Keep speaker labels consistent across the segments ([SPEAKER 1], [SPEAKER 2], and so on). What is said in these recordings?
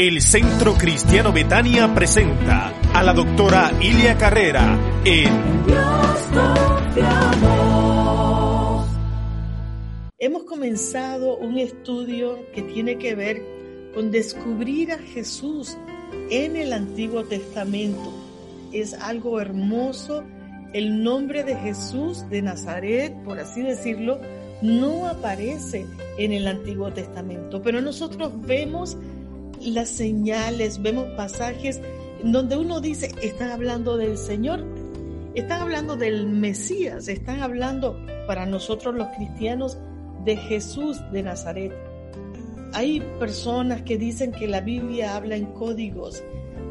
[SPEAKER 1] El Centro Cristiano Betania presenta a la doctora Ilia Carrera en
[SPEAKER 2] Hemos comenzado un estudio que tiene que ver con descubrir a Jesús en el Antiguo Testamento. Es algo hermoso. El nombre de Jesús de Nazaret, por así decirlo, no aparece en el Antiguo Testamento, pero nosotros vemos las señales, vemos pasajes donde uno dice, están hablando del Señor, están hablando del Mesías, están hablando para nosotros los cristianos de Jesús de Nazaret. Hay personas que dicen que la Biblia habla en códigos,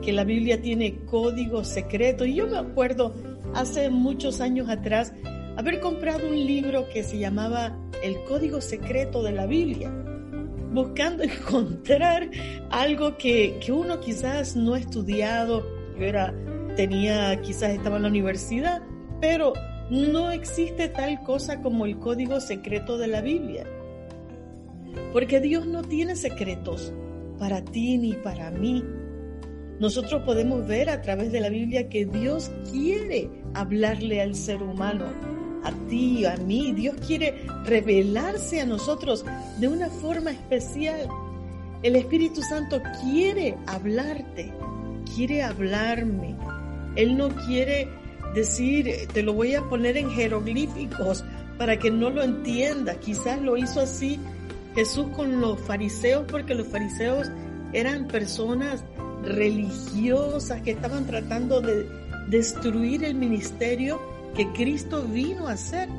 [SPEAKER 2] que la Biblia tiene códigos secretos. Y yo me acuerdo hace muchos años atrás haber comprado un libro que se llamaba El Código Secreto de la Biblia, buscando encontrar algo que, que uno quizás no ha estudiado. Yo era, tenía, quizás estaba en la universidad, pero no existe tal cosa como el código secreto de la Biblia. Porque Dios no tiene secretos para ti ni para mí. Nosotros podemos ver a través de la Biblia que Dios quiere hablarle al ser humano, a ti, a mí. Dios quiere revelarse a nosotros de una forma especial. El Espíritu Santo quiere hablarte, quiere hablarme. Él no quiere decir, te lo voy a poner en jeroglíficos para que no lo entiendas. Quizás lo hizo así Jesús con los fariseos porque los fariseos eran personas religiosas que estaban tratando de destruir el ministerio que Cristo vino a hacer.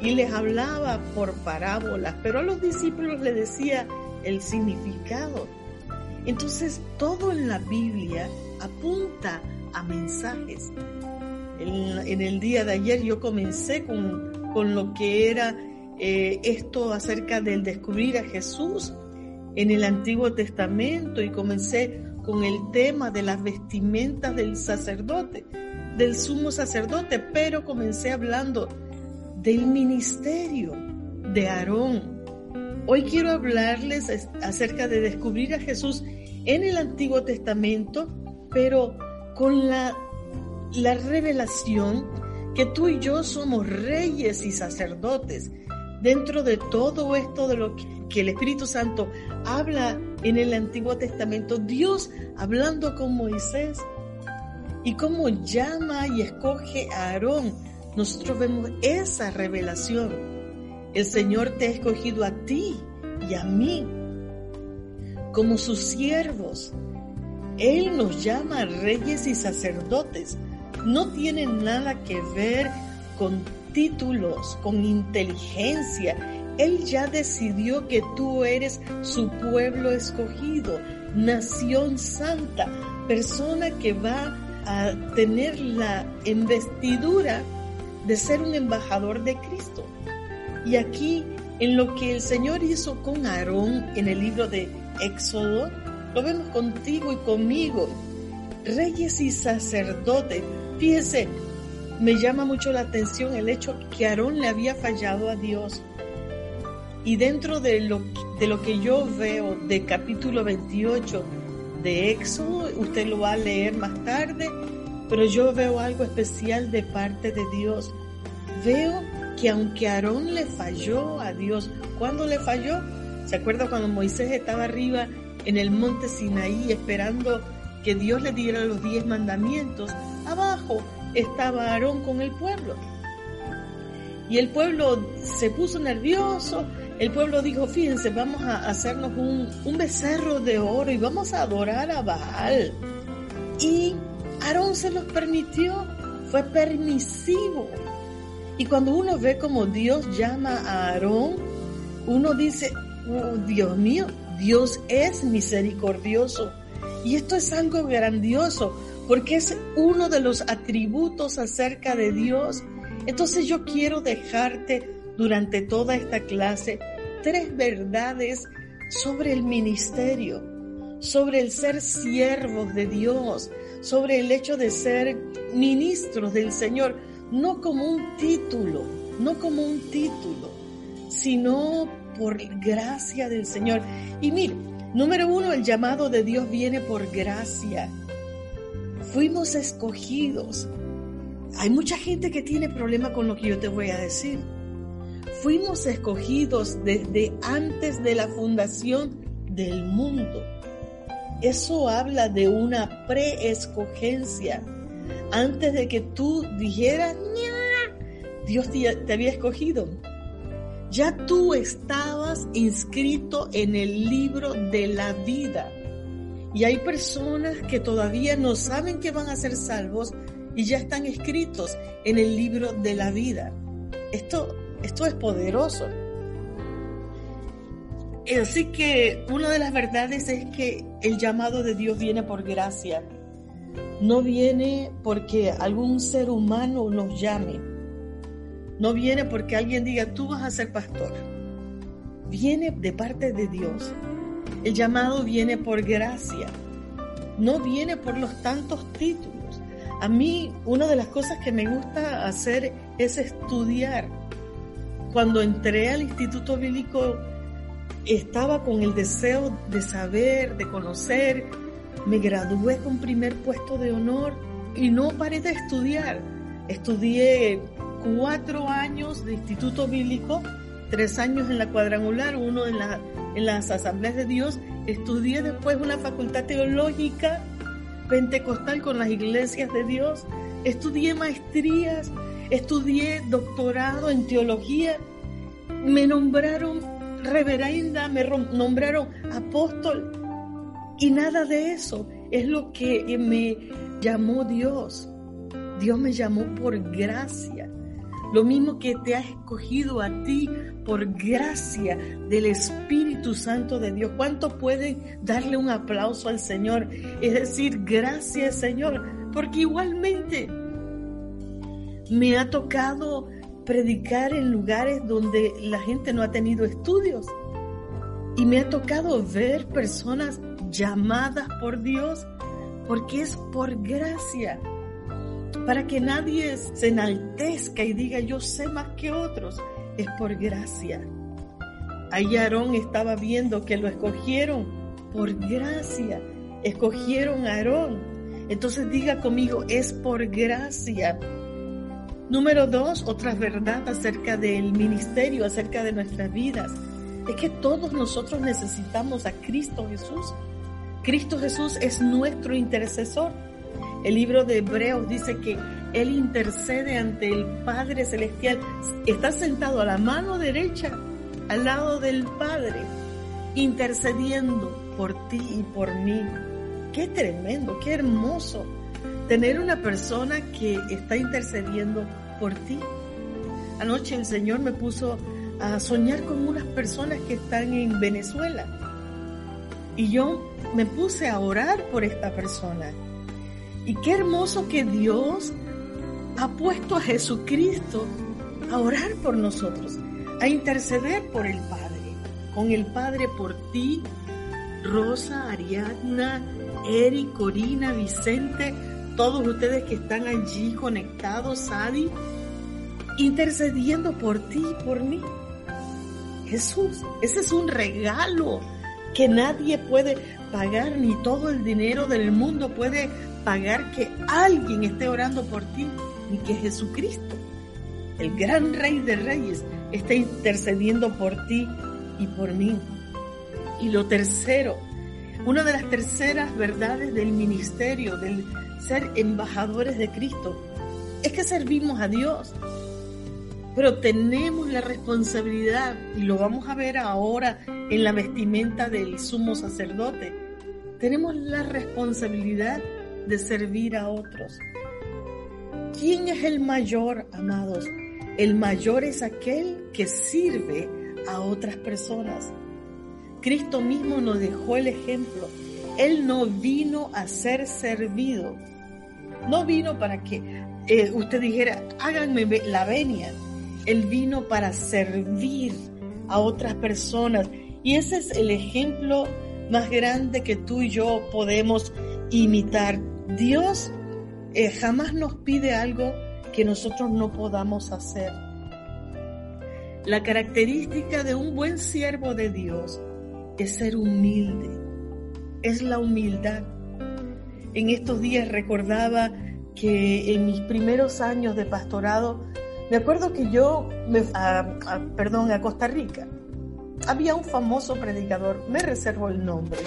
[SPEAKER 2] Y les hablaba por parábolas, pero a los discípulos le decía el significado. Entonces todo en la Biblia apunta a mensajes. En, el día de ayer yo comencé con, con lo que era eh, esto acerca del descubrir a Jesús en el Antiguo Testamento y comencé con el tema de las vestimentas del sacerdote, del sumo sacerdote, pero comencé hablando del ministerio de Aarón. Hoy quiero hablarles acerca de descubrir a Jesús en el Antiguo Testamento, pero con la, la revelación que tú y yo somos reyes y sacerdotes. Dentro de todo esto de lo que el Espíritu Santo habla en el Antiguo Testamento, Dios hablando con Moisés y cómo llama y escoge a Aarón, nosotros vemos esa revelación. El Señor te ha escogido a ti y a mí como sus siervos. Él nos llama reyes y sacerdotes. No tiene nada que ver con títulos, con inteligencia. Él ya decidió que tú eres su pueblo escogido, nación santa, persona que va a tener la investidura de ser un embajador de Cristo. Y aquí, en lo que el Señor hizo con Aarón en el libro de Éxodo, lo vemos contigo y conmigo. Reyes y sacerdotes. Fíjese, me llama mucho la atención el hecho que Aarón le había fallado a Dios. Y dentro de lo, de lo que yo veo de capítulo 28 de Éxodo, usted lo va a leer más tarde, pero yo veo algo especial de parte de Dios. Veo que aunque Aarón le falló a Dios, ¿cuándo le falló? ¿Se acuerda cuando Moisés estaba arriba en el monte Sinaí esperando que Dios le diera los diez mandamientos? Abajo estaba Aarón con el pueblo. Y el pueblo se puso nervioso, el pueblo dijo, fíjense, vamos a hacernos un, un becerro de oro y vamos a adorar a Baal. Y Aarón se los permitió, fue permisivo. Y cuando uno ve como Dios llama a Aarón, uno dice, oh, Dios mío, Dios es misericordioso. Y esto es algo grandioso, porque es uno de los atributos acerca de Dios. Entonces yo quiero dejarte durante toda esta clase tres verdades sobre el ministerio, sobre el ser siervos de Dios, sobre el hecho de ser ministros del Señor, no como un título, no como un título, sino por gracia del Señor. Y mire, Número uno, el llamado de Dios viene por gracia. Fuimos escogidos. Hay mucha gente que tiene problema con lo que yo te voy a decir. Fuimos escogidos desde antes de la fundación del mundo. Eso habla de una preescogencia. Antes de que tú dijeras, Dios te había escogido. Ya tú estabas inscrito en el libro de la vida. Y hay personas que todavía no saben que van a ser salvos y ya están escritos en el libro de la vida. Esto, esto es poderoso. Así que una de las verdades es que el llamado de Dios viene por gracia. No viene porque algún ser humano nos llame. No viene porque alguien diga, tú vas a ser pastor. Viene de parte de Dios. El llamado viene por gracia. No viene por los tantos títulos. A mí una de las cosas que me gusta hacer es estudiar. Cuando entré al Instituto Bíblico estaba con el deseo de saber, de conocer. Me gradué con primer puesto de honor y no paré de estudiar. Estudié cuatro años de Instituto Bíblico, tres años en la cuadrangular, uno en, la, en las asambleas de Dios. Estudié después una facultad teológica pentecostal con las iglesias de Dios. Estudié maestrías, estudié doctorado en teología. Me nombraron reverenda, me nombraron apóstol. Y nada de eso es lo que me llamó Dios. Dios me llamó por gracia. Lo mismo que te ha escogido a ti por gracia del Espíritu Santo de Dios. ¿Cuánto pueden darle un aplauso al Señor? Es decir, gracias Señor, porque igualmente me ha tocado predicar en lugares donde la gente no ha tenido estudios. Y me ha tocado ver personas llamadas por Dios porque es por gracia para que nadie se enaltezca y diga yo sé más que otros, es por gracia. Ahí Aarón estaba viendo que lo escogieron por gracia, escogieron a Aarón. Entonces diga conmigo, es por gracia. Número dos, otra verdad acerca del ministerio, acerca de nuestras vidas, es que todos nosotros necesitamos a Cristo Jesús. Cristo Jesús es nuestro intercesor. El libro de Hebreos dice que Él intercede ante el Padre Celestial. Está sentado a la mano derecha, al lado del Padre, intercediendo por ti y por mí. Qué tremendo, qué hermoso tener una persona que está intercediendo por ti. Anoche el Señor me puso a soñar con unas personas que están en Venezuela. Y yo me puse a orar por esta persona. Y qué hermoso que Dios ha puesto a Jesucristo a orar por nosotros, a interceder por el Padre, con el Padre por ti, Rosa, Ariadna, Eric, Corina, Vicente, todos ustedes que están allí conectados, Sadi, intercediendo por ti y por mí. Jesús, ese es un regalo que nadie puede pagar, ni todo el dinero del mundo puede pagar que alguien esté orando por ti, ni que Jesucristo, el gran Rey de Reyes, esté intercediendo por ti y por mí. Y lo tercero, una de las terceras verdades del ministerio, del ser embajadores de Cristo, es que servimos a Dios. Pero tenemos la responsabilidad, y lo vamos a ver ahora en la vestimenta del sumo sacerdote, tenemos la responsabilidad de servir a otros. ¿Quién es el mayor, amados? El mayor es aquel que sirve a otras personas. Cristo mismo nos dejó el ejemplo. Él no vino a ser servido. No vino para que eh, usted dijera, háganme la venia. Él vino para servir a otras personas. Y ese es el ejemplo más grande que tú y yo podemos imitar. Dios eh, jamás nos pide algo que nosotros no podamos hacer. La característica de un buen siervo de Dios es ser humilde, es la humildad. En estos días recordaba que en mis primeros años de pastorado, me acuerdo que yo, me, perdón, a Costa Rica, había un famoso predicador, me reservo el nombre,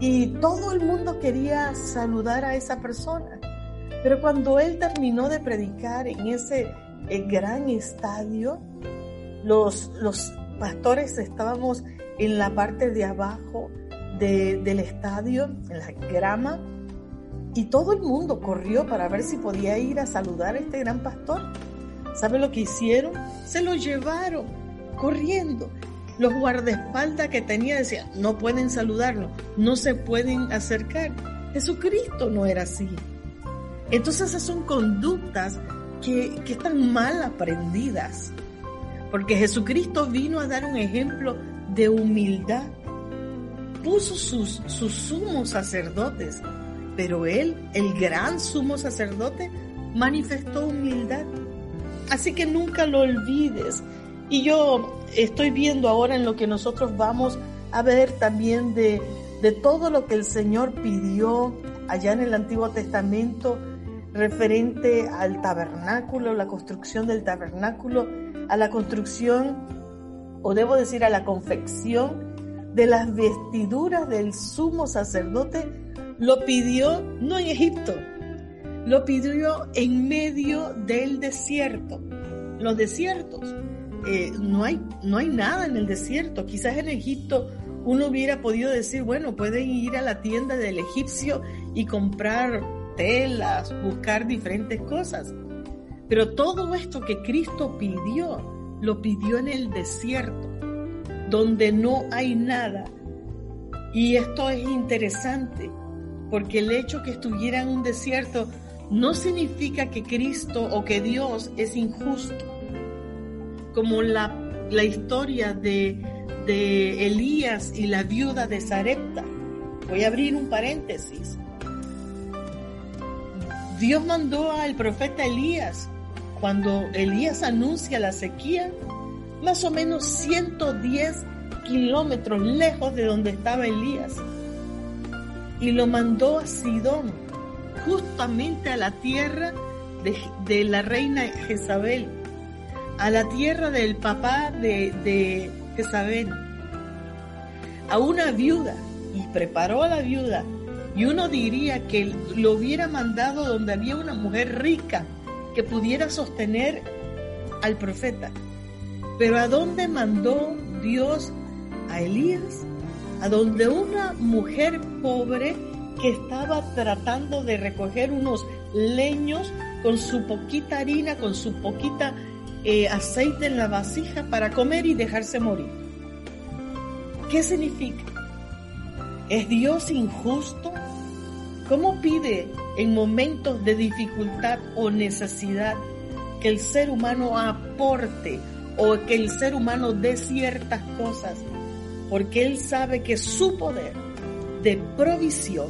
[SPEAKER 2] y todo el mundo quería saludar a esa persona. Pero cuando él terminó de predicar en ese eh, gran estadio, los pastores estábamos en la parte de abajo del estadio, en la grama, y todo el mundo corrió para ver si podía ir a saludar a este gran pastor. ¿Sabe lo que hicieron? Se lo llevaron corriendo. Los guardaespaldas que tenía decían, no pueden saludarlo, no se pueden acercar. Jesucristo no era así. Entonces esas son conductas que, que están mal aprendidas. Porque Jesucristo vino a dar un ejemplo de humildad. Puso sus, sus sumos sacerdotes, pero él, el gran sumo sacerdote, manifestó humildad. Así que nunca lo olvides. Y yo estoy viendo ahora en lo que nosotros vamos a ver también de, de todo lo que el Señor pidió allá en el Antiguo Testamento referente al tabernáculo, la construcción del tabernáculo, a la construcción, o debo decir a la confección de las vestiduras del sumo sacerdote, lo pidió no en Egipto, lo pidió en medio del desierto. Los desiertos, eh, no, hay, no hay nada en el desierto. Quizás en Egipto uno hubiera podido decir, bueno, pueden ir a la tienda del egipcio y comprar telas, buscar diferentes cosas. Pero todo esto que Cristo pidió, lo pidió en el desierto, donde no hay nada. Y esto es interesante, porque el hecho que estuviera en un desierto no significa que Cristo o que Dios es injusto. Como la, la historia de, de Elías y la viuda de Sarepta. Voy a abrir un paréntesis. Dios mandó al profeta Elías. Cuando Elías anuncia la sequía, más o menos 110 kilómetros lejos de donde estaba Elías. Y lo mandó a Sidón, justamente a la tierra de, la reina Jezabel, a la tierra del papá de, de Jezabel, a una viuda, y preparó a la viuda y uno diría que lo hubiera mandado donde había una mujer rica que pudiera sostener al profeta. Pero ¿a dónde mandó Dios a Elías? A donde una mujer pobre que estaba tratando de recoger unos leños con su poquita harina, con su poquita eh, aceite en la vasija para comer y dejarse morir. ¿Qué significa? ¿Es Dios injusto? ¿Cómo pide en momentos de dificultad o necesidad que el ser humano aporte o que el ser humano dé ciertas cosas? Porque Él sabe que su poder de provisión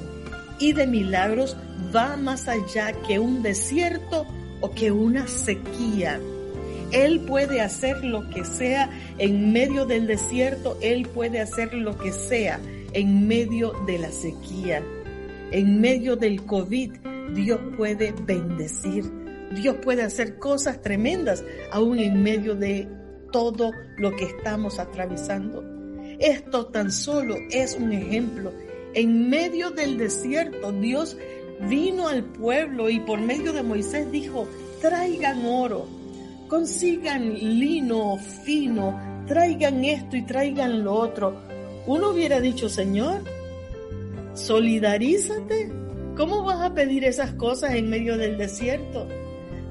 [SPEAKER 2] y de milagros va más allá que un desierto o que una sequía. Él puede hacer lo que sea en medio del desierto, Él puede hacer lo que sea en medio de la sequía en medio del COVID, Dios puede bendecir. Dios puede hacer cosas tremendas aún en medio de todo lo que estamos atravesando. Esto tan solo es un ejemplo. En medio del desierto, Dios vino al pueblo y por medio de Moisés dijo, traigan oro, consigan lino fino, traigan esto y traigan lo otro. Uno hubiera dicho, Señor, solidarízate. ¿Cómo vas a pedir esas cosas en medio del desierto?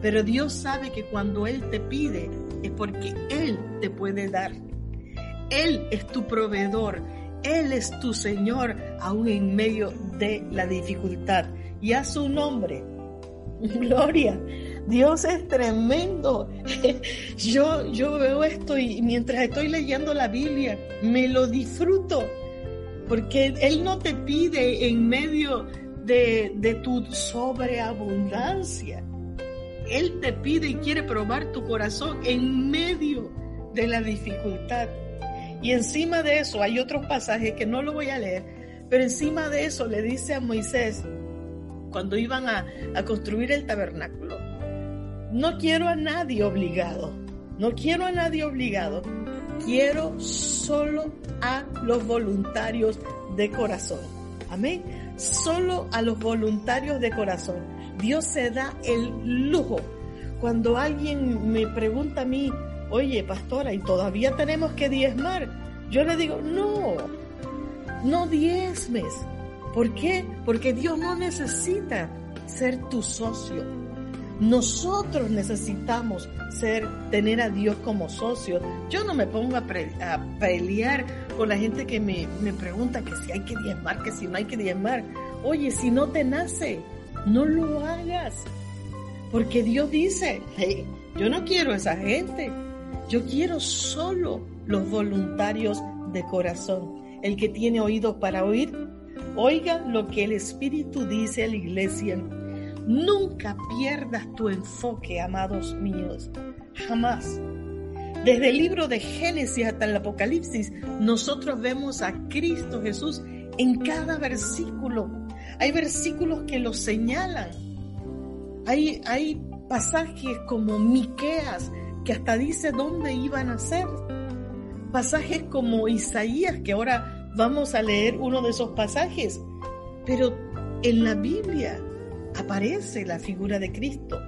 [SPEAKER 2] Pero Dios sabe que cuando Él te pide es porque Él te puede dar. Él es tu proveedor. Él es tu Señor aún en medio de la dificultad. Y a su nombre. Gloria. Dios es tremendo. Yo, yo veo esto y mientras estoy leyendo la Biblia, me lo disfruto porque Él no te pide en medio de, de tu sobreabundancia. Él te pide y quiere probar tu corazón en medio de la dificultad. Y encima de eso hay otros pasajes que no lo voy a leer, pero encima de eso le dice a Moisés, cuando iban a, a construir el tabernáculo, no quiero a nadie obligado, no quiero a nadie obligado, quiero solo a los voluntarios de corazón. Amén. Solo a los voluntarios de corazón. Dios se da el lujo. Cuando alguien me pregunta a mí, oye, pastora, ¿y todavía tenemos que diezmar? Yo le digo, no, no diezmes. ¿Por qué? Porque Dios no necesita ser tu socio. Nosotros necesitamos ser, tener a Dios como socio. Yo no me pongo a, pelear con la gente que me, me pregunta que si hay que diezmar, que si no hay que diezmar. Oye, si no te nace, no lo hagas. Porque Dios dice, hey, yo no quiero esa gente. Yo quiero solo los voluntarios de corazón. El que tiene oído para oír, oiga lo que el Espíritu dice a la iglesia. Nunca pierdas tu enfoque, amados míos. Jamás. Desde el libro de Génesis hasta el Apocalipsis, nosotros vemos a Cristo Jesús en cada versículo. Hay versículos que lo señalan. Hay, hay pasajes como Miqueas que hasta dice dónde iban a ser. Pasajes como Isaías, que ahora vamos a leer uno de esos pasajes. Pero en la Biblia aparece la figura de Cristo.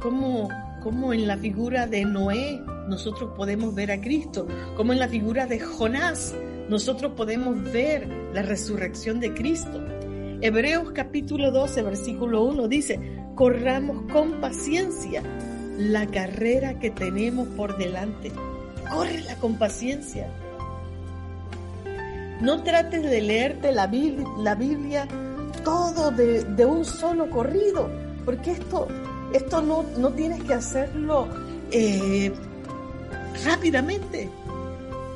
[SPEAKER 2] Como, como en la figura de Noé nosotros podemos ver a Cristo. Como en la figura de Jonás nosotros podemos ver la resurrección de Cristo. Hebreos capítulo 12, versículo 1 dice, corramos con paciencia la carrera que tenemos por delante. Córrela con paciencia. No trates de leerte la Biblia, la Biblia todo de, de, un solo corrido, porque esto, esto no, no tienes que hacerlo eh, rápidamente.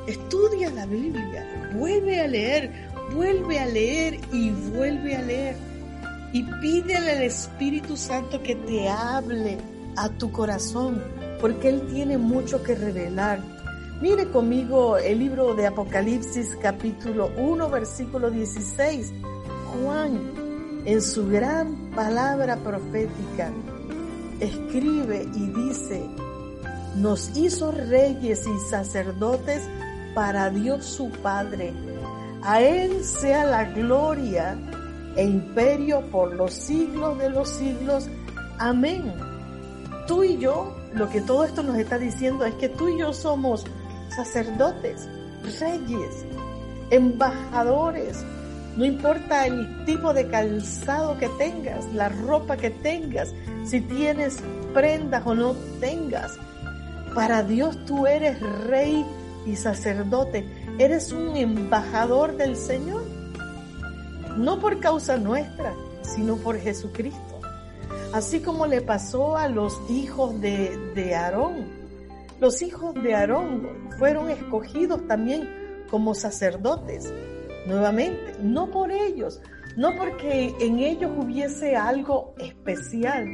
[SPEAKER 2] Estudia la Biblia, vuelve a leer, vuelve a leer y vuelve a leer. Y pídele al Espíritu Santo que te hable a tu corazón, porque Él tiene mucho que revelar. Mire conmigo el libro de Apocalipsis capítulo 1 versículo 16. Juan, en su gran palabra profética, escribe y dice, nos hizo reyes y sacerdotes para Dios su Padre. A Él sea la gloria e imperio por los siglos de los siglos. Amén. Tú y yo, lo que todo esto nos está diciendo es que tú y yo somos sacerdotes, reyes, embajadores. No importa el tipo de calzado que tengas, la ropa que tengas, si tienes prendas o no tengas. Para Dios tú eres rey y sacerdote, eres un embajador del Señor, no por causa nuestra, sino por Jesucristo. Así como le pasó a los hijos de, de Aarón. Los hijos de Aarón fueron escogidos también como sacerdotes. Nuevamente, no por ellos, no porque en ellos hubiese algo especial,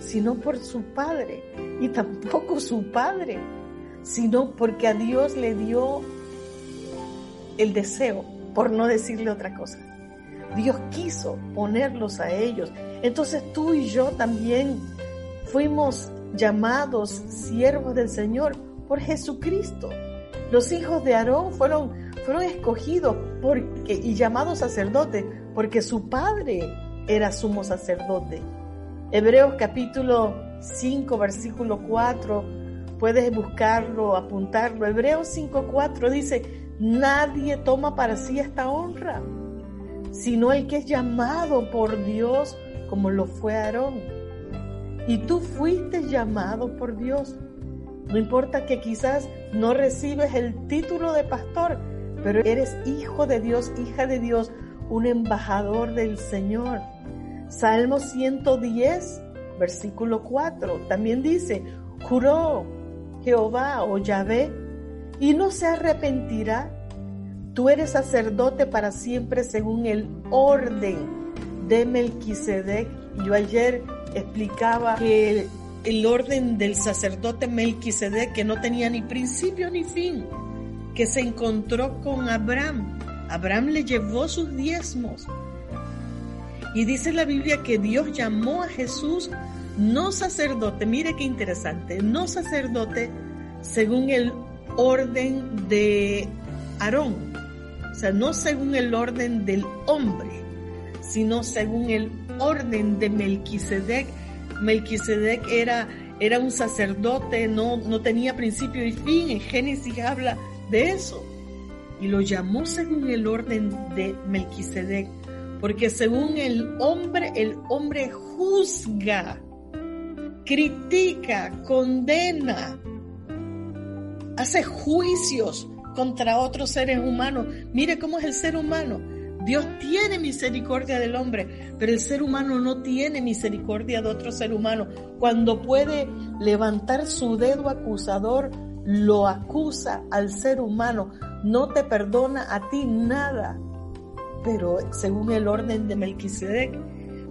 [SPEAKER 2] sino por su padre. Y tampoco su padre sino porque a Dios le dio el deseo, por no decirle otra cosa. Dios quiso ponerlos a ellos. Entonces tú y yo también fuimos llamados siervos del Señor por Jesucristo. Los hijos de Aarón fueron, fueron escogidos porque, y llamados sacerdotes porque su padre era sumo sacerdote. Hebreos capítulo 5, versículo 4 Puedes buscarlo, apuntarlo. Hebreos 5.4 dice, nadie toma para sí esta honra, sino el que es llamado por Dios como lo fue Aarón. Y tú fuiste llamado por Dios. No importa que quizás no recibes el título de pastor, pero eres hijo de Dios, hija de Dios, un embajador del Señor. Salmo 110, versículo 4, también dice, juró Jehová o Yahvé y no se arrepentirá. Tú eres sacerdote para siempre según el orden de Melquisedec. Yo ayer explicaba que el, orden del sacerdote Melquisedec que no tenía ni principio ni fin. que se encontró con Abraham. Abraham le llevó sus diezmos. Y dice la Biblia que Dios llamó a Jesús no sacerdote, mire qué interesante, no sacerdote según el orden de Aarón, o sea, no según el orden del hombre, sino según el orden de Melquisedec. Melquisedec era, era un sacerdote, no, no tenía principio y fin, en Génesis habla de eso. Y lo llamó según el orden de Melquisedec, porque según el hombre, el hombre juzga critica, condena, hace juicios contra otros seres humanos. Mire cómo es el ser humano. Dios tiene misericordia del hombre, pero el ser humano no tiene misericordia de otro ser humano. Cuando puede levantar su dedo acusador, lo acusa al ser humano. No te perdona a ti nada. Pero según el orden de Melquisedec,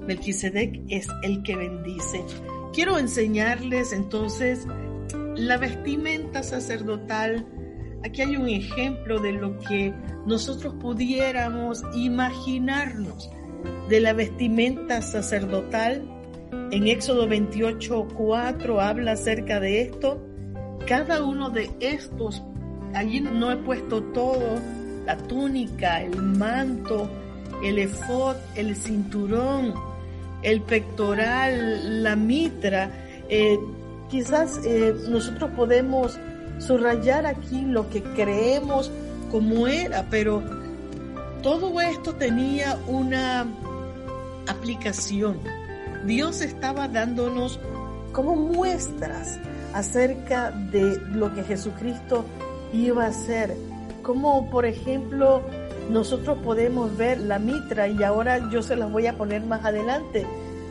[SPEAKER 2] Melquisedec es el que bendice. Quiero enseñarles entonces la vestimenta sacerdotal. Aquí hay un ejemplo de lo que nosotros pudiéramos imaginarnos de la vestimenta sacerdotal. En Éxodo 28, 4 habla acerca de esto. Cada uno de estos, allí no he puesto todo, la túnica, el manto, el efod, el cinturón, el pectoral, la mitra. Eh, quizás eh, nosotros podemos subrayar aquí lo que creemos como era, pero todo esto tenía una aplicación. Dios estaba dándonos como muestras acerca de lo que Jesucristo iba a hacer. Como por ejemplo nosotros podemos ver la mitra y ahora yo se las voy a poner más adelante,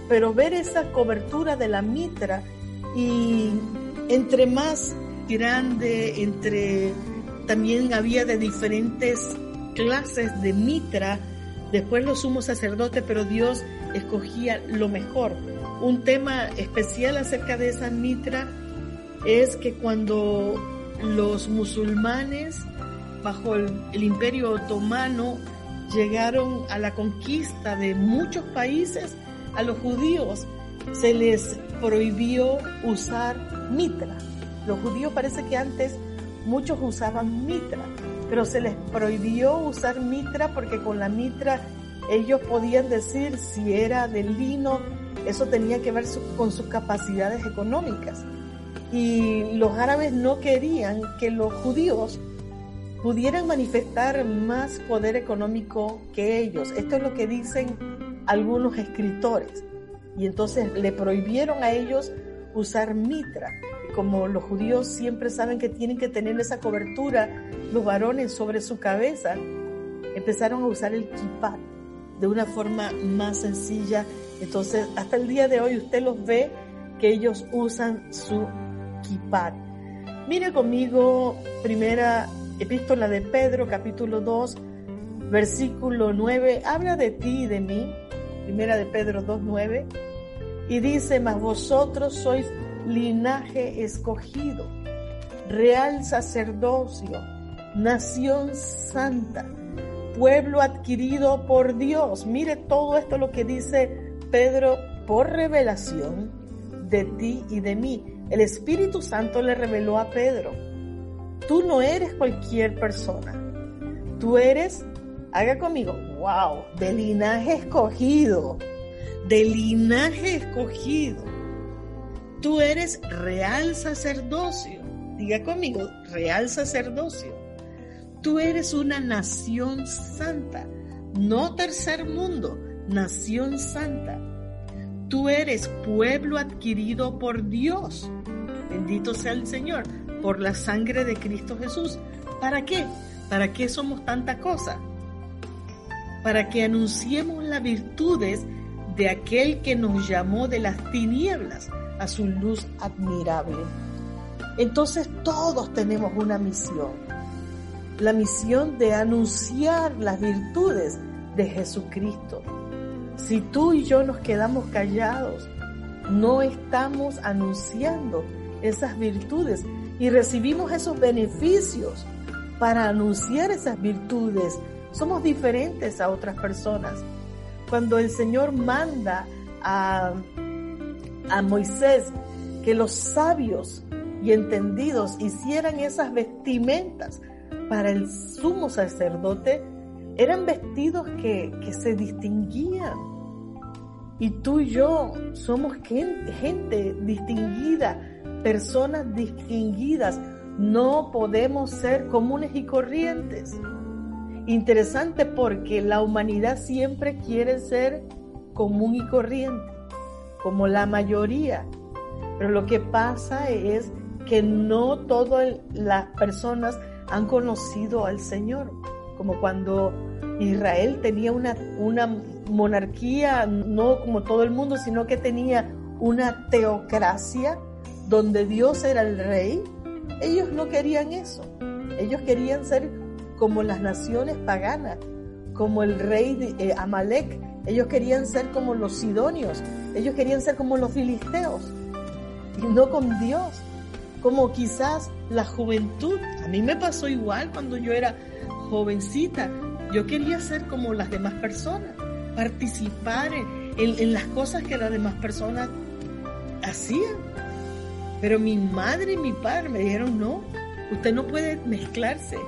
[SPEAKER 2] pero ver esa cobertura de la mitra y entre más grande, entre también había de diferentes clases de mitra, después los sumos sacerdotes, pero Dios escogía lo mejor. Un tema especial acerca de esa mitra es que cuando los musulmanes bajo el, imperio otomano llegaron a la conquista de muchos países, a los judíos se les prohibió usar mitra. Los judíos parece que antes muchos usaban mitra, pero se les prohibió usar mitra porque con la mitra ellos podían decir si era de lino, eso tenía que ver con sus capacidades económicas. Y los árabes no querían que los judíos pudieran manifestar más poder económico que ellos. Esto es lo que dicen algunos escritores. Y entonces le prohibieron a ellos usar mitra. Como los judíos siempre saben que tienen que tener esa cobertura, los varones sobre su cabeza, empezaron a usar el kippah de una forma más sencilla. Entonces, hasta el día de hoy usted los ve que ellos usan su kippah. Mire conmigo, primera Epístola de Pedro, capítulo 2, versículo 9, habla de ti y de mí, primera de Pedro 2, 9, y dice, mas vosotros sois linaje escogido, real sacerdocio, nación santa, pueblo adquirido por Dios. Mire todo esto lo que dice Pedro por revelación de ti y de mí. El Espíritu Santo le reveló a Pedro Tú no eres cualquier persona. Tú eres, haga conmigo, wow, de linaje escogido. De linaje escogido. Tú eres real sacerdocio. Diga conmigo, real sacerdocio. Tú eres una nación santa, no tercer mundo, nación santa. Tú eres pueblo adquirido por Dios. Bendito sea el Señor por la sangre de Cristo Jesús. ¿Para qué? ¿Para qué somos tanta cosa? Para que anunciemos las virtudes de aquel que nos llamó de las tinieblas a su luz admirable. Entonces todos tenemos una misión, la misión de anunciar las virtudes de Jesucristo. Si tú y yo nos quedamos callados, no estamos anunciando esas virtudes y recibimos esos beneficios para anunciar esas virtudes. Somos diferentes a otras personas. Cuando el Señor manda a, a Moisés que los sabios y entendidos hicieran esas vestimentas para el sumo sacerdote, eran vestidos que, que se distinguían. Y tú y yo somos gente, gente distinguida, personas distinguidas. No podemos ser comunes y corrientes. Interesante porque la humanidad siempre quiere ser común y corriente, como la mayoría. Pero lo que pasa es que no todas las personas han conocido al Señor, como cuando Israel tenía una, una monarquía, no como todo el mundo, sino que tenía una teocracia donde Dios era el rey. Ellos no querían eso. Ellos querían ser como las naciones paganas, como el rey de eh, Amalek. Ellos querían ser como los sidonios. Ellos querían ser como los filisteos. Y no con Dios como quizás la juventud. A mí me pasó igual cuando yo era jovencita. Yo quería ser como las demás personas, participar en, las cosas que las demás personas hacían. Pero mi madre y mi padre me dijeron, no, usted no puede mezclarse,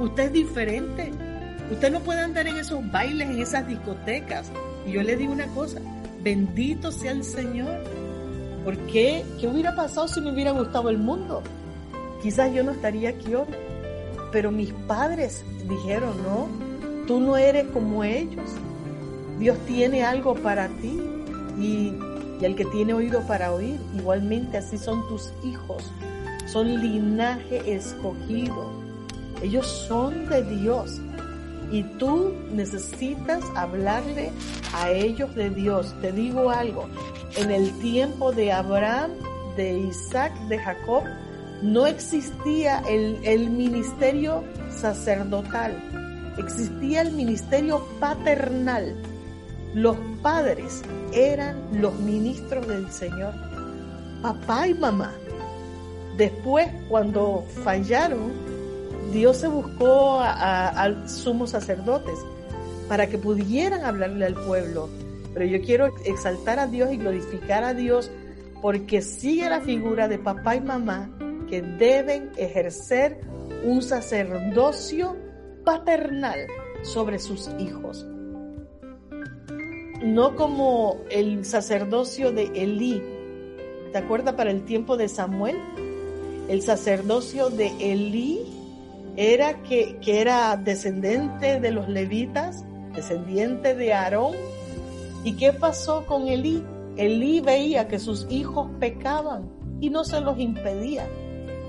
[SPEAKER 2] usted es diferente, usted no puede andar en esos bailes, en esas discotecas. Y yo le digo una cosa, bendito sea el Señor ¿Por qué? ¿Qué hubiera pasado si me hubiera gustado el mundo? Quizás yo no estaría aquí hoy. Pero mis padres dijeron, no, tú no eres como ellos. Dios tiene algo para ti y, y el que tiene oído para oír, igualmente así son tus hijos. Son linaje escogido. Ellos son de Dios. Y tú necesitas hablarle a ellos de Dios. Te digo algo, en el tiempo de Abraham, de Isaac, de Jacob, no existía el, ministerio sacerdotal, existía el ministerio paternal. Los padres eran los ministros del Señor, papá y mamá. Después, cuando fallaron, Dios se buscó a, sumos sacerdotes para que pudieran hablarle al pueblo pero yo quiero exaltar a Dios y glorificar a Dios porque sigue la figura de papá y mamá que deben ejercer un sacerdocio paternal sobre sus hijos. No como el sacerdocio de Elí. ¿Te acuerdas para el tiempo de Samuel? El sacerdocio de Elí era que, que era descendiente de los levitas, descendiente de Aarón, ¿Y qué pasó con Elí? Elí veía que sus hijos pecaban y no se los impedía.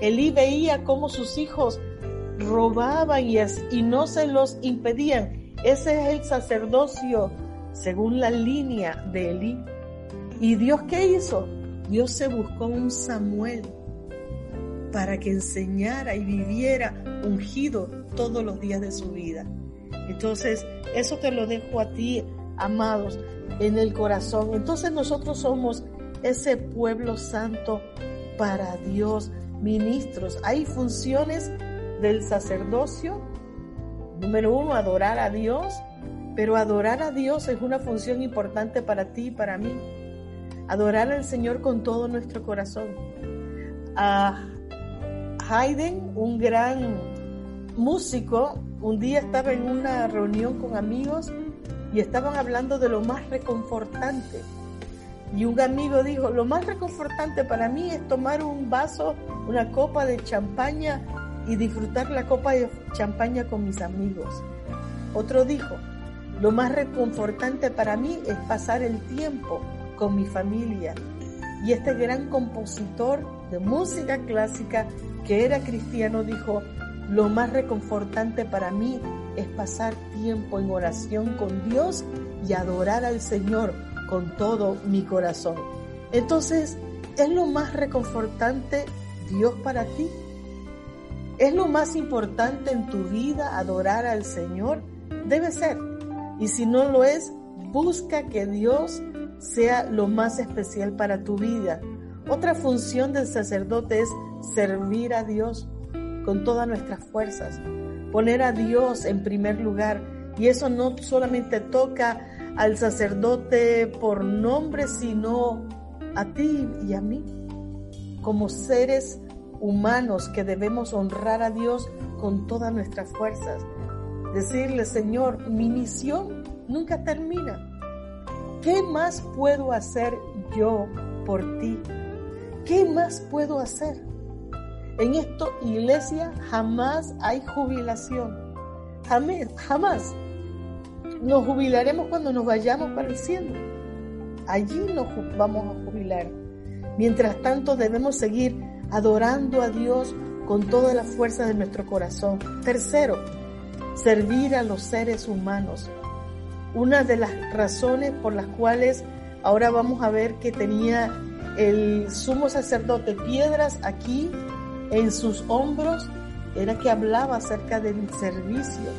[SPEAKER 2] Elí veía cómo sus hijos robaban y, y no se los impedían. Ese es el sacerdocio según la línea de Elí. ¿Y Dios qué hizo? Dios se buscó un Samuel para que enseñara y viviera ungido todos los días de su vida. Entonces, eso te lo dejo a ti, amados en el corazón. Entonces nosotros somos ese pueblo santo para Dios, ministros. Hay funciones del sacerdocio. Número uno, adorar a Dios. Pero adorar a Dios es una función importante para ti y para mí. Adorar al Señor con todo nuestro corazón. A Haydn, un gran músico, un día estaba en una reunión con amigos y estaban hablando de lo más reconfortante. Y un amigo dijo, lo más reconfortante para mí es tomar un vaso, una copa de champaña y disfrutar la copa de champaña con mis amigos. Otro dijo, lo más reconfortante para mí es pasar el tiempo con mi familia. Y este gran compositor de música clásica que era cristiano dijo, lo más reconfortante para mí es pasar tiempo en oración con Dios y adorar al Señor con todo mi corazón. Entonces, ¿es lo más reconfortante Dios para ti? ¿Es lo más importante en tu vida adorar al Señor? Debe ser. Y si no lo es, busca que Dios sea lo más especial para tu vida. Otra función del sacerdote es servir a Dios con todas nuestras fuerzas. poner a Dios en primer lugar. Y eso no solamente toca al sacerdote por nombre, sino a ti y a mí, como seres humanos que debemos honrar a Dios con todas nuestras fuerzas. Decirle, Señor, mi misión nunca termina. ¿Qué más puedo hacer yo por ti? ¿Qué más puedo hacer? En esto, iglesia, jamás hay jubilación. Jamás, jamás. Nos jubilaremos cuando nos vayamos para el cielo. Allí nos vamos a jubilar. Mientras tanto, debemos seguir adorando a Dios con toda la fuerza de nuestro corazón. Tercero, servir a los seres humanos. Una de las razones por las cuales ahora vamos a ver que tenía el sumo sacerdote piedras aquí en sus hombros era que hablaba acerca del servicio,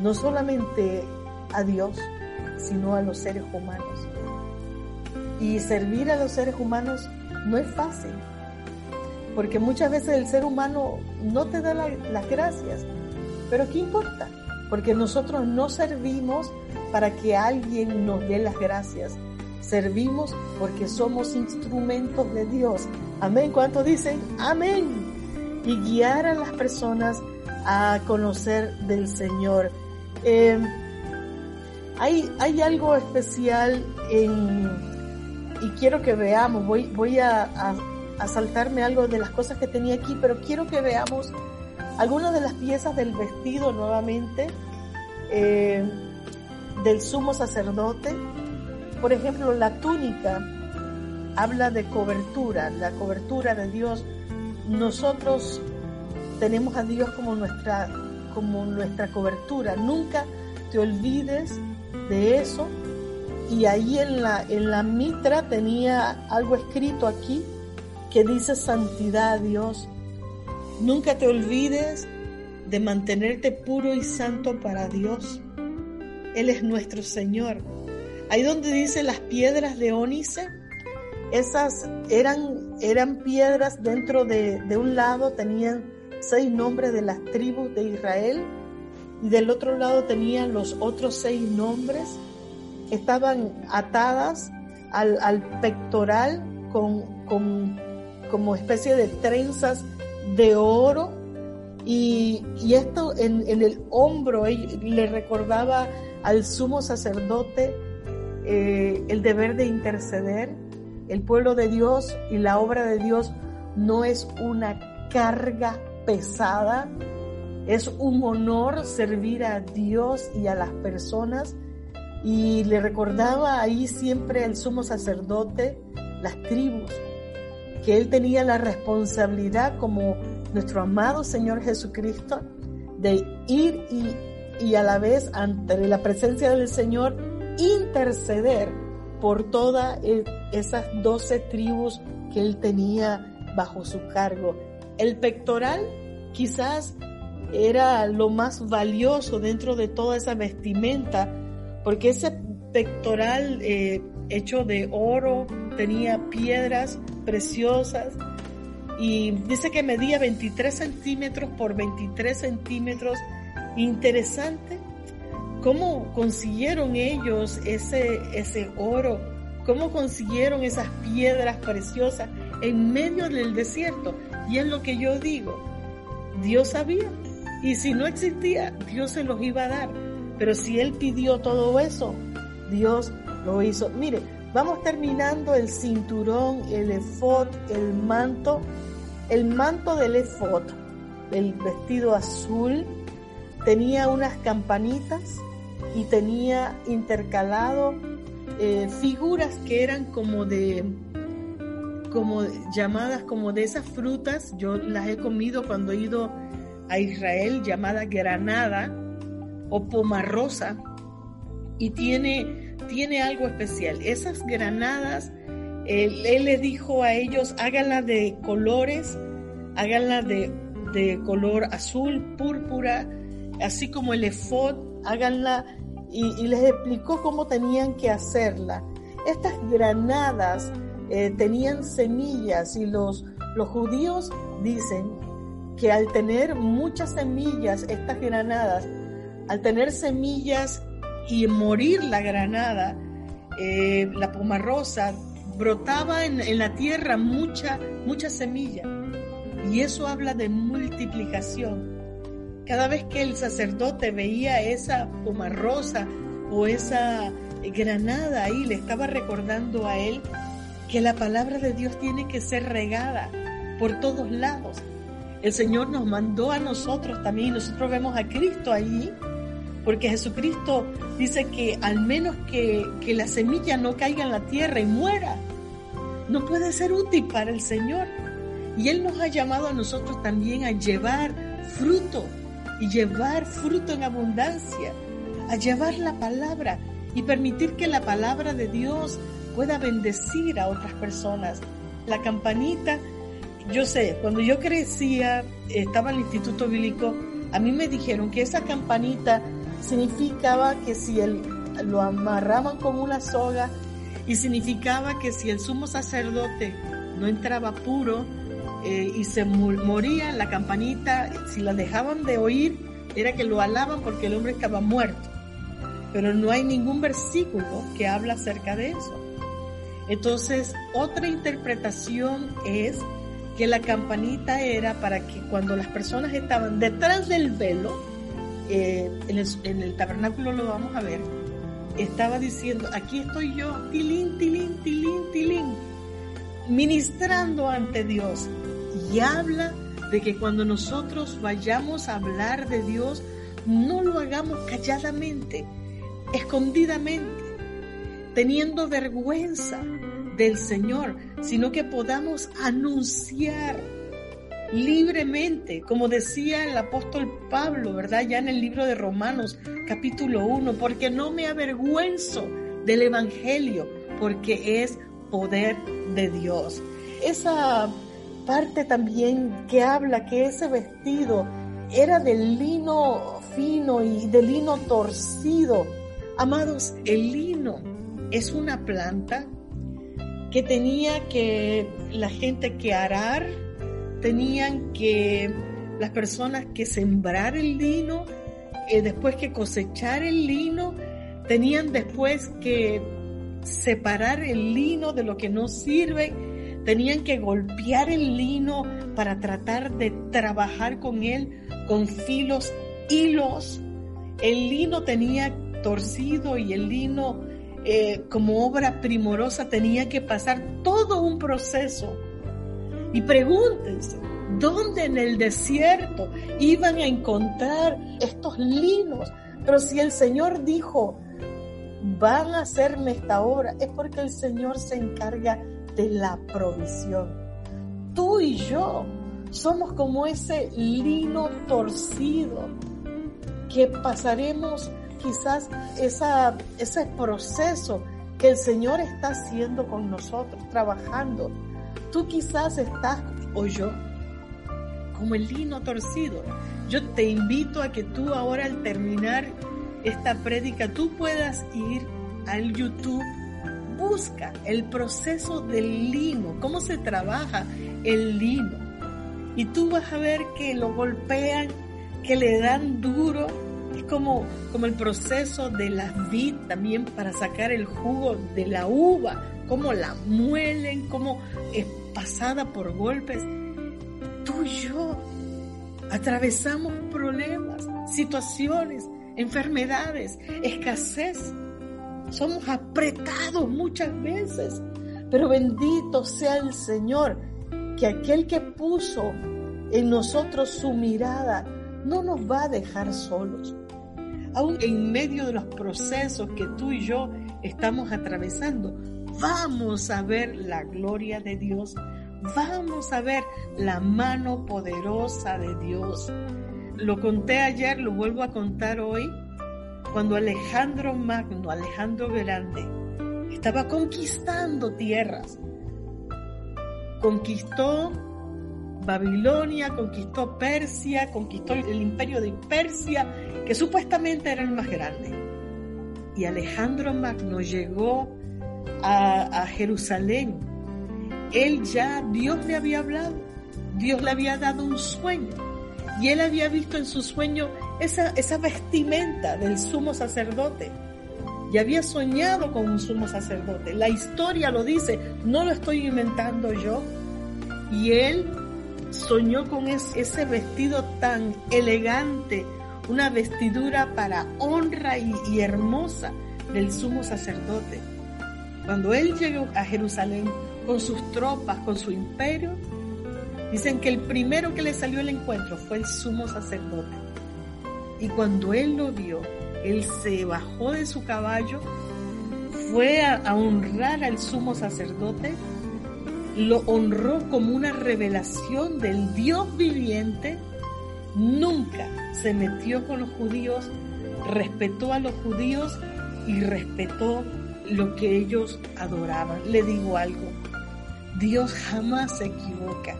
[SPEAKER 2] no solamente a Dios, sino a los seres humanos. Y servir a los seres humanos no es fácil, porque muchas veces el ser humano no te da las gracias, pero ¿qué importa? Porque nosotros no servimos para que alguien nos dé las gracias, servimos porque somos instrumentos de Dios. Amén. ¿Cuánto dicen? Amén. Y guiar a las personas a conocer del Señor. Eh, hay, hay algo especial en, y quiero que veamos, voy, voy a, saltarme algo de las cosas que tenía aquí, pero quiero que veamos algunas de las piezas del vestido nuevamente eh, del sumo sacerdote. Por ejemplo, la túnica habla de cobertura, la cobertura de Dios. Nosotros tenemos a Dios como nuestra, como nuestra cobertura. Nunca te olvides de eso. Y ahí en la, en la mitra tenía algo escrito aquí que dice santidad a Dios. Nunca te olvides de mantenerte puro y santo para Dios. Él es nuestro Señor. Ahí donde dice las piedras de ónice, esas eran, eran piedras dentro de, de un lado, tenían seis nombres de las tribus de Israel y del otro lado tenían los otros seis nombres. Estaban atadas al, al pectoral con, con, como especie de trenzas de oro y, y esto en, en, el hombro le recordaba al sumo sacerdote eh, el deber de interceder. El pueblo de Dios y la obra de Dios no es una carga pesada, es un honor servir a Dios y a las personas. Y le recordaba ahí siempre el sumo sacerdote, las tribus, que él tenía la responsabilidad como nuestro amado Señor Jesucristo de ir y, y a la vez ante la presencia del Señor interceder por todas e, esas doce tribus que él tenía bajo su cargo. El pectoral quizás era lo más valioso dentro de toda esa vestimenta, porque ese pectoral eh, hecho de oro tenía piedras preciosas y dice que medía 23 centímetros por 23 centímetros. Interesante cómo consiguieron ellos ese, ese oro, cómo consiguieron esas piedras preciosas en medio del desierto. Y es lo que yo digo, Dios sabía y si no existía, Dios se los iba a dar. Pero si Él pidió todo eso, Dios lo hizo. Mire, vamos terminando el cinturón, el efod, el manto. El manto del efod, el vestido azul, tenía unas campanitas y tenía intercalado eh, figuras que eran como de como llamadas como de esas frutas yo las he comido cuando he ido a Israel llamada granada o pomarrosa y tiene, tiene algo especial. Esas granadas, él, él le dijo a ellos, háganla de colores, háganla de, de color azul, púrpura, así como el efod, háganla y, les explicó cómo tenían que hacerla. Estas granadas eh, tenían semillas y los, los judíos dicen que al tener muchas semillas, estas granadas, al tener semillas y morir la granada, eh, la pomarrosa, brotaba en, la tierra mucha, mucha semilla. Y eso habla de multiplicación. Cada vez que el sacerdote veía esa pomarrosa o esa granada ahí, le estaba recordando a él que la palabra de Dios tiene que ser regada por todos lados. El Señor nos mandó a nosotros también, nosotros vemos a Cristo allí, porque Jesucristo dice que al menos que, que la semilla no caiga en la tierra y muera, no puede ser útil para el Señor. Y Él nos ha llamado a nosotros también a llevar fruto y llevar fruto en abundancia, a llevar la palabra y permitir que la palabra de Dios pueda bendecir a otras personas. La campanita, yo sé, cuando yo crecía, estaba en el Instituto Bíblico, a mí me dijeron que esa campanita significaba que si el, lo amarraban con una soga y significaba que si el sumo sacerdote no entraba puro eh, y se moría, la campanita, si la dejaban de oír, era que lo alaban porque el hombre estaba muerto. Pero no hay ningún versículo que habla acerca de eso. Entonces, otra interpretación es que la campanita era para que cuando las personas estaban detrás del velo, eh, en, el, en, el, tabernáculo lo vamos a ver, estaba diciendo, aquí estoy yo, tilín, tilín, tilín, tilín, ministrando ante Dios. Y habla de que cuando nosotros vayamos a hablar de Dios, no lo hagamos calladamente, escondidamente, teniendo vergüenza del Señor, sino que podamos anunciar libremente, como decía el apóstol Pablo, ¿verdad? Ya en el libro de Romanos capítulo 1, porque no me avergüenzo del Evangelio, porque es poder de Dios. Esa parte también que habla que ese vestido era de lino fino y de lino torcido. Amados, el lino es una planta que tenía que la gente que arar, tenían que las personas que sembrar el lino, eh, después que cosechar el lino, tenían después que separar el lino de lo que no sirve, tenían que golpear el lino para tratar de trabajar con él con filos, hilos. El lino tenía torcido y el lino eh, como obra primorosa tenía que pasar todo un proceso. Y pregúntense, ¿dónde en el desierto iban a encontrar estos linos? Pero si el Señor dijo, van a hacerme esta obra, es porque el Señor se encarga de la provisión. Tú y yo somos como ese lino torcido que pasaremos quizás esa, ese proceso que el Señor está haciendo con nosotros, trabajando. Tú quizás estás, o yo, como el lino torcido. Yo te invito a que tú ahora al terminar esta prédica, tú puedas ir al YouTube, busca el proceso del lino, cómo se trabaja el lino. Y tú vas a ver que lo golpean, que le dan duro, es como, como el proceso de la vid también para sacar el jugo de la uva, cómo la muelen, cómo pasada por golpes. Tú y yo atravesamos problemas, situaciones, enfermedades, escasez. Somos apretados muchas veces, pero bendito sea el Señor, que aquel que puso en nosotros su mirada no nos va a dejar solos aún en medio de los procesos que tú y yo estamos atravesando, vamos a ver la gloria de Dios, vamos a ver la mano poderosa de Dios. Lo conté ayer, lo vuelvo a contar hoy, cuando Alejandro Magno, Alejandro Grande, estaba conquistando tierras. Conquistó Babilonia, conquistó Persia, conquistó el imperio de Persia, que supuestamente era el más grande. Y Alejandro Magno llegó a, Jerusalén. Él ya, Dios le había hablado, Dios le había dado un sueño. y él había visto en su sueño esa, esa vestimenta del sumo sacerdote. Y había soñado con un sumo sacerdote. La historia lo dice, no lo estoy inventando yo. Y él soñó con ese vestido tan elegante, una vestidura para honra y hermosa del sumo sacerdote. Cuando él llegó a Jerusalén con sus tropas, con su imperio, Dicen que el primero que le salió al encuentro fue el sumo sacerdote. Y cuando él lo vio, él se bajó de su caballo, fue a, honrar al sumo sacerdote, lo honró como una revelación del Dios viviente, nunca se metió con los judíos, respetó a los judíos y respetó lo que ellos adoraban. Le digo algo, Dios jamás se equivoca.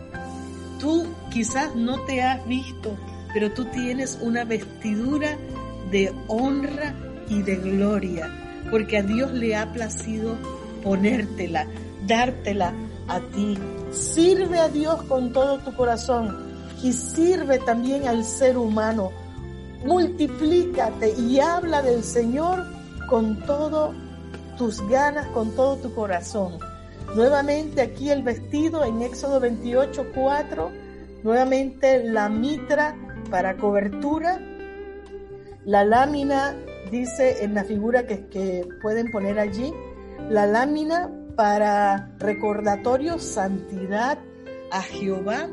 [SPEAKER 2] Tú quizás no te has visto, pero tú tienes una vestidura de honra y de gloria, porque a Dios le ha placido ponértela, dártela a ti. Sirve a Dios con todo tu corazón y sirve también al ser humano. Multiplícate y habla del Señor con todo tus ganas, con todo tu corazón. Nuevamente aquí el vestido en Éxodo 28, 4. Nuevamente la mitra para cobertura. La lámina, dice en la figura que, que pueden poner allí, la lámina para recordatorio, santidad a Jehová.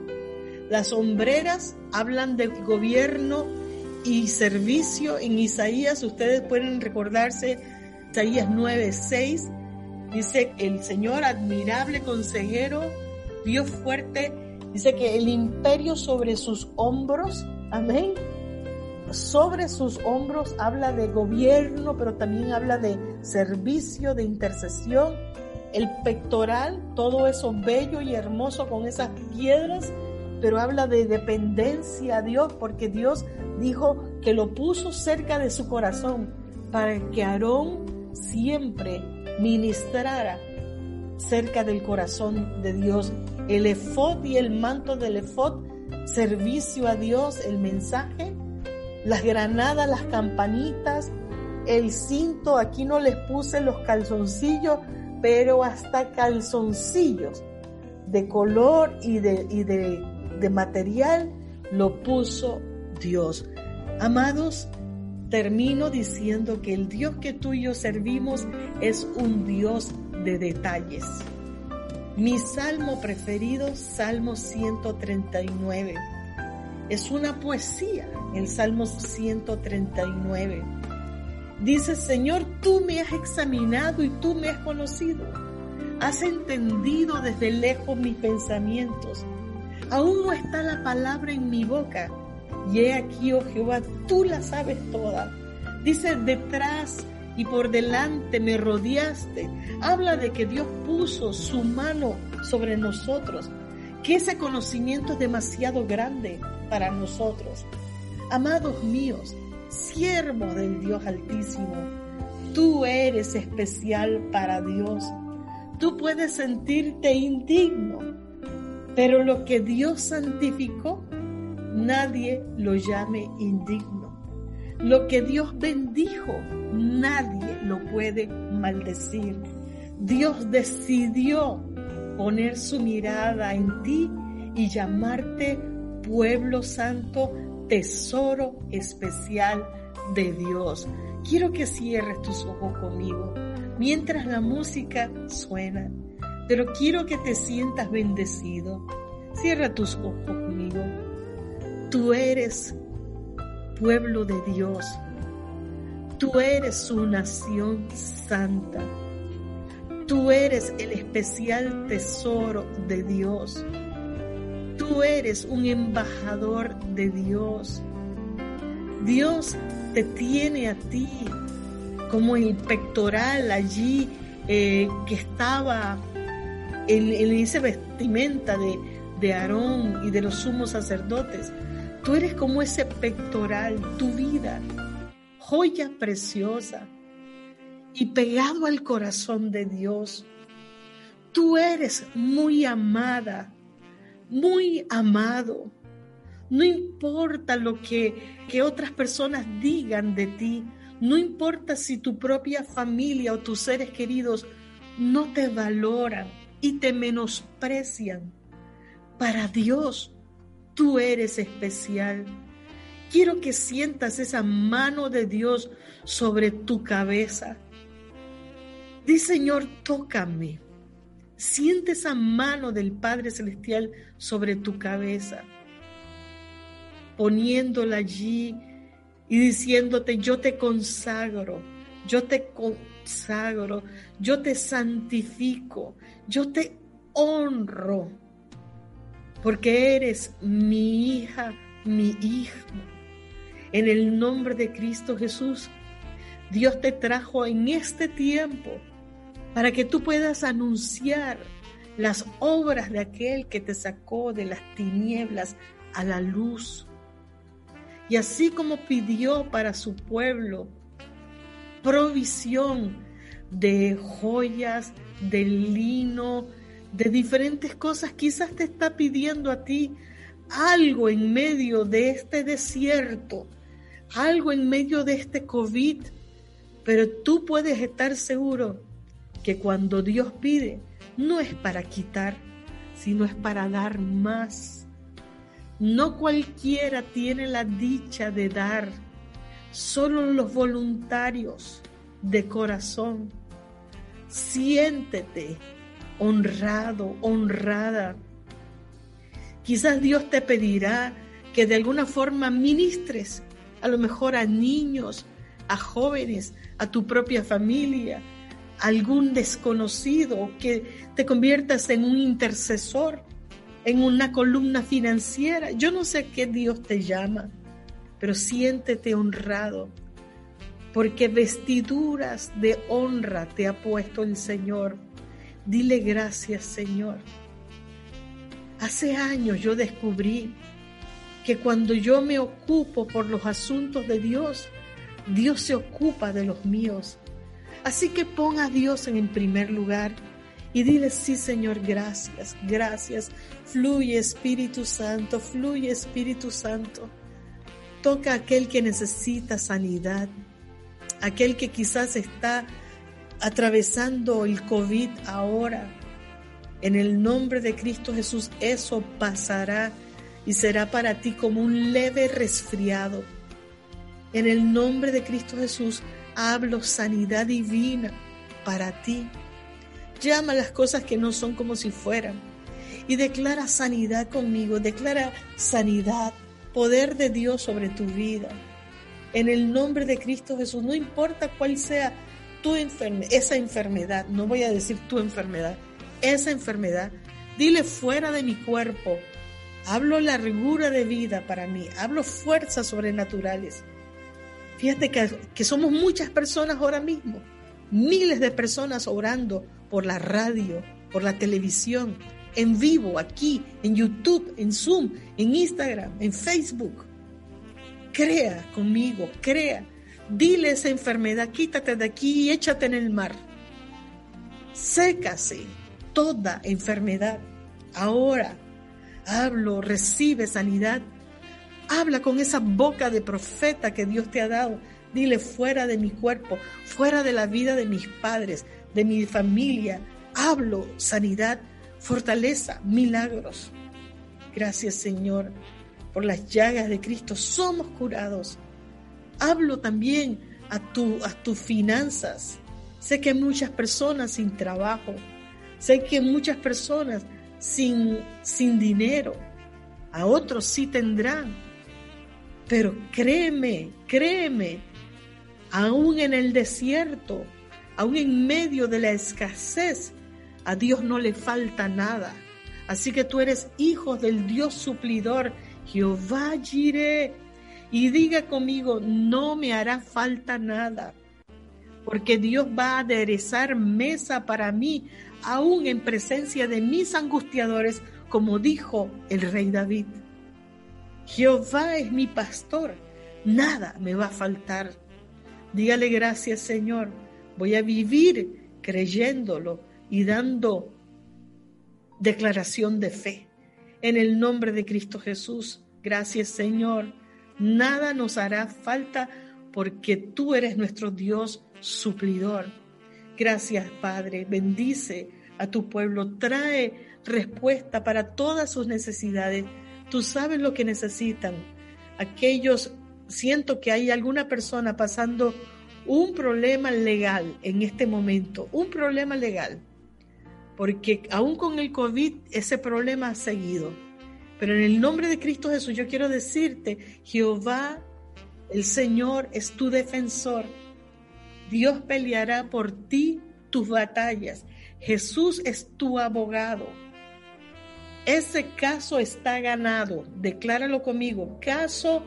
[SPEAKER 2] Las sombreras hablan de gobierno y servicio. En Isaías, ustedes pueden recordarse, Isaías 9, 6 Dice el Señor admirable consejero, Dios fuerte. Dice que el imperio sobre sus hombros, amén. Sobre sus hombros habla de gobierno, pero también habla de servicio, de intercesión. El pectoral, todo eso bello y hermoso con esas piedras, pero habla de dependencia a Dios, porque Dios dijo que lo puso cerca de su corazón para que Aarón siempre ministrara cerca del corazón de Dios. El efod y el manto del efod, servicio a Dios, el mensaje, las granadas, las campanitas, el cinto, aquí no les puse los calzoncillos, pero hasta calzoncillos de color y de, y de, de material lo puso Dios. Amados, termino diciendo que el Dios que tú y yo servimos es un Dios de detalles. Mi salmo preferido, Salmo 139. Es una poesía, el Salmo 139. Dice, Señor, tú me has examinado y tú me has conocido. Has entendido desde lejos mis pensamientos. Aún no está la palabra en mi boca y he aquí, oh Jehová, tú la sabes toda. Dice, detrás y por delante me rodeaste. Habla de que Dios puso su mano sobre nosotros, que ese conocimiento es demasiado grande para nosotros. Amados míos, siervos del Dios Altísimo, tú eres especial para Dios. Tú puedes sentirte indigno, pero lo que Dios santificó, nadie lo llame indigno. Lo que Dios bendijo, nadie lo puede maldecir. Dios decidió poner su mirada en ti y llamarte pueblo santo, tesoro especial de Dios. Quiero que cierres tus ojos conmigo mientras la música suena, pero quiero que te sientas bendecido. Cierra tus ojos conmigo. Tú eres pueblo de Dios. Tú eres su nación santa. Tú eres el especial tesoro de Dios. Tú eres un embajador de Dios. Dios te tiene a ti como el pectoral allí eh, que estaba en, en esa vestimenta de, de Aarón y de los sumos sacerdotes. Tú eres como ese pectoral, tu vida, joya preciosa y pegado al corazón de Dios. Tú eres muy amada, muy amado. No importa lo que, que otras personas digan de ti. No importa si tu propia familia o tus seres queridos no te valoran y te menosprecian. Para Dios, tú eres especial. Quiero que sientas esa mano de Dios sobre tu cabeza. Di Señor, tócame. Siente esa mano del Padre Celestial sobre tu cabeza, poniéndola allí y diciéndote, yo te consagro, yo te consagro, yo te santifico, yo te honro, porque eres mi hija, mi hijo. En el nombre de Cristo Jesús, Dios te trajo en este tiempo para que tú puedas anunciar las obras de aquel que te sacó de las tinieblas a la luz. Y así como pidió para su pueblo provisión de joyas, de lino, de diferentes cosas, quizás te está pidiendo a ti algo en medio de este desierto, algo en medio de este COVID, pero tú puedes estar seguro que cuando Dios pide, no es para quitar, sino es para dar más. No cualquiera tiene la dicha de dar, solo los voluntarios de corazón. Siéntete honrado, honrada. Quizás Dios te pedirá que de alguna forma ministres, a lo mejor a niños, a jóvenes, a tu propia familia, algún desconocido, que te conviertas en un intercesor, en una columna financiera. Yo no sé qué Dios te llama, pero siéntete honrado, porque vestiduras de honra te ha puesto el Señor. Dile gracias, Señor. Hace años yo descubrí que cuando yo me ocupo por los asuntos de Dios, Dios se ocupa de los míos. Así que pon a Dios en el primer lugar y dile, sí Señor, gracias, gracias. Fluye Espíritu Santo, fluye Espíritu Santo. Toca a aquel que necesita sanidad, aquel que quizás está atravesando el COVID ahora. En el nombre de Cristo Jesús, eso pasará y será para ti como un leve resfriado. En el nombre de Cristo Jesús, hablo sanidad divina para ti. Llama las cosas que no son como si fueran y declara sanidad conmigo, declara sanidad, poder de Dios sobre tu vida. En el nombre de Cristo Jesús, no importa cuál sea tu enfermedad, esa enfermedad, no voy a decir tu enfermedad, esa enfermedad, dile fuera de mi cuerpo. Hablo la rigura de vida para mí, hablo fuerzas sobrenaturales Fíjate que, somos muchas personas ahora mismo, miles de personas orando por la radio, por la televisión, en vivo, aquí, en YouTube, en Zoom, en Instagram, en Facebook. Crea conmigo, crea. Dile esa enfermedad, quítate de aquí y échate en el mar. Sécase toda enfermedad. Ahora hablo, recibe sanidad Habla con esa boca de profeta que Dios te ha dado. Dile fuera de mi cuerpo, fuera de la vida de mis padres, de mi familia. Hablo sanidad, fortaleza, milagros. Gracias Señor. Por las llagas de Cristo somos curados. Hablo también a, tu, a tus finanzas. Sé que hay muchas personas sin trabajo. Sé que muchas personas sin, sin dinero. A otros sí tendrán pero créeme, créeme, aún en el desierto, aún en medio de la escasez, a Dios no le falta nada. Así que tú eres hijo del Dios suplidor, Jehová Jireh. Y diga conmigo, no me hará falta nada, porque Dios va a aderezar mesa para mí, aún en presencia de mis angustiadores, como dijo el rey David. Jehová es mi pastor, nada me va a faltar. Dígale gracias Señor, voy a vivir creyéndolo y dando declaración de fe. En el nombre de Cristo Jesús, Gracias Señor. Nada nos hará falta porque tú eres nuestro Dios suplidor. Gracias Padre. Bendice a tu pueblo. Trae respuesta para todas sus necesidades. Tú sabes lo que necesitan. Aquellos, siento que hay alguna persona pasando un problema legal en este momento, un problema legal, porque aún con el COVID ese problema ha seguido. Pero en el nombre de Cristo Jesús yo quiero decirte, Jehová, el Señor es tu defensor. Dios peleará por ti tus batallas. Jesús es tu abogado. Ese caso está ganado. Decláralo conmigo. Caso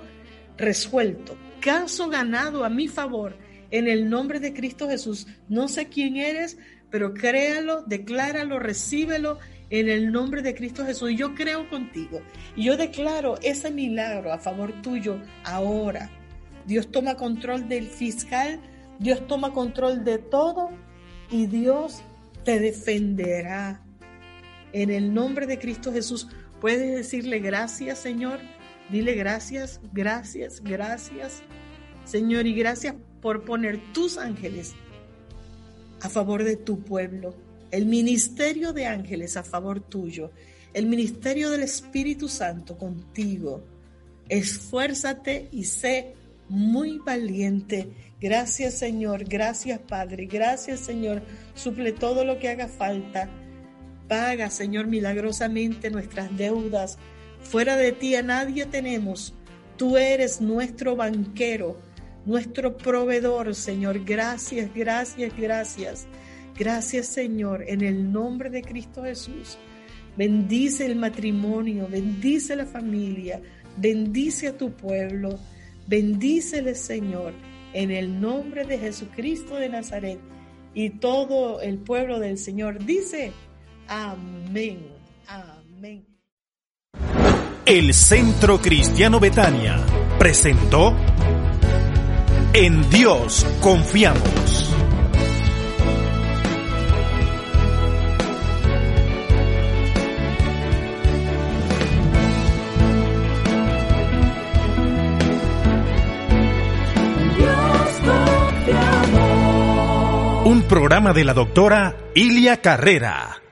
[SPEAKER 2] resuelto. Caso ganado a mi favor en el nombre de Cristo Jesús. No sé quién eres, pero créalo, decláralo, recíbelo en el nombre de Cristo Jesús. Yo creo contigo y yo declaro ese milagro a favor tuyo ahora. Dios toma control del fiscal, Dios toma control de todo y Dios te defenderá. En el nombre de Cristo Jesús, puedes decirle gracias, Señor. Dile gracias, gracias, gracias. Señor, y gracias por poner tus ángeles a favor de tu pueblo, el ministerio de ángeles a favor tuyo, el ministerio del Espíritu Santo contigo. Esfuérzate y sé muy valiente. Gracias Señor, gracias Padre, gracias Señor. Suple todo lo que haga falta. Paga Señor milagrosamente nuestras deudas. Fuera de ti a nadie tenemos. Tú eres nuestro banquero nuestro proveedor, Señor. Gracias, gracias, gracias. Gracias, Señor, en el nombre de Cristo Jesús. Bendice el matrimonio, bendice la familia, bendice a tu pueblo, bendícele, Señor, en el nombre de Jesucristo de Nazaret. Y todo el pueblo del Señor dice, amén, amén.
[SPEAKER 1] El Centro Cristiano Betania presentó en Dios confiamos. Programa de la doctora Ilia Carrera.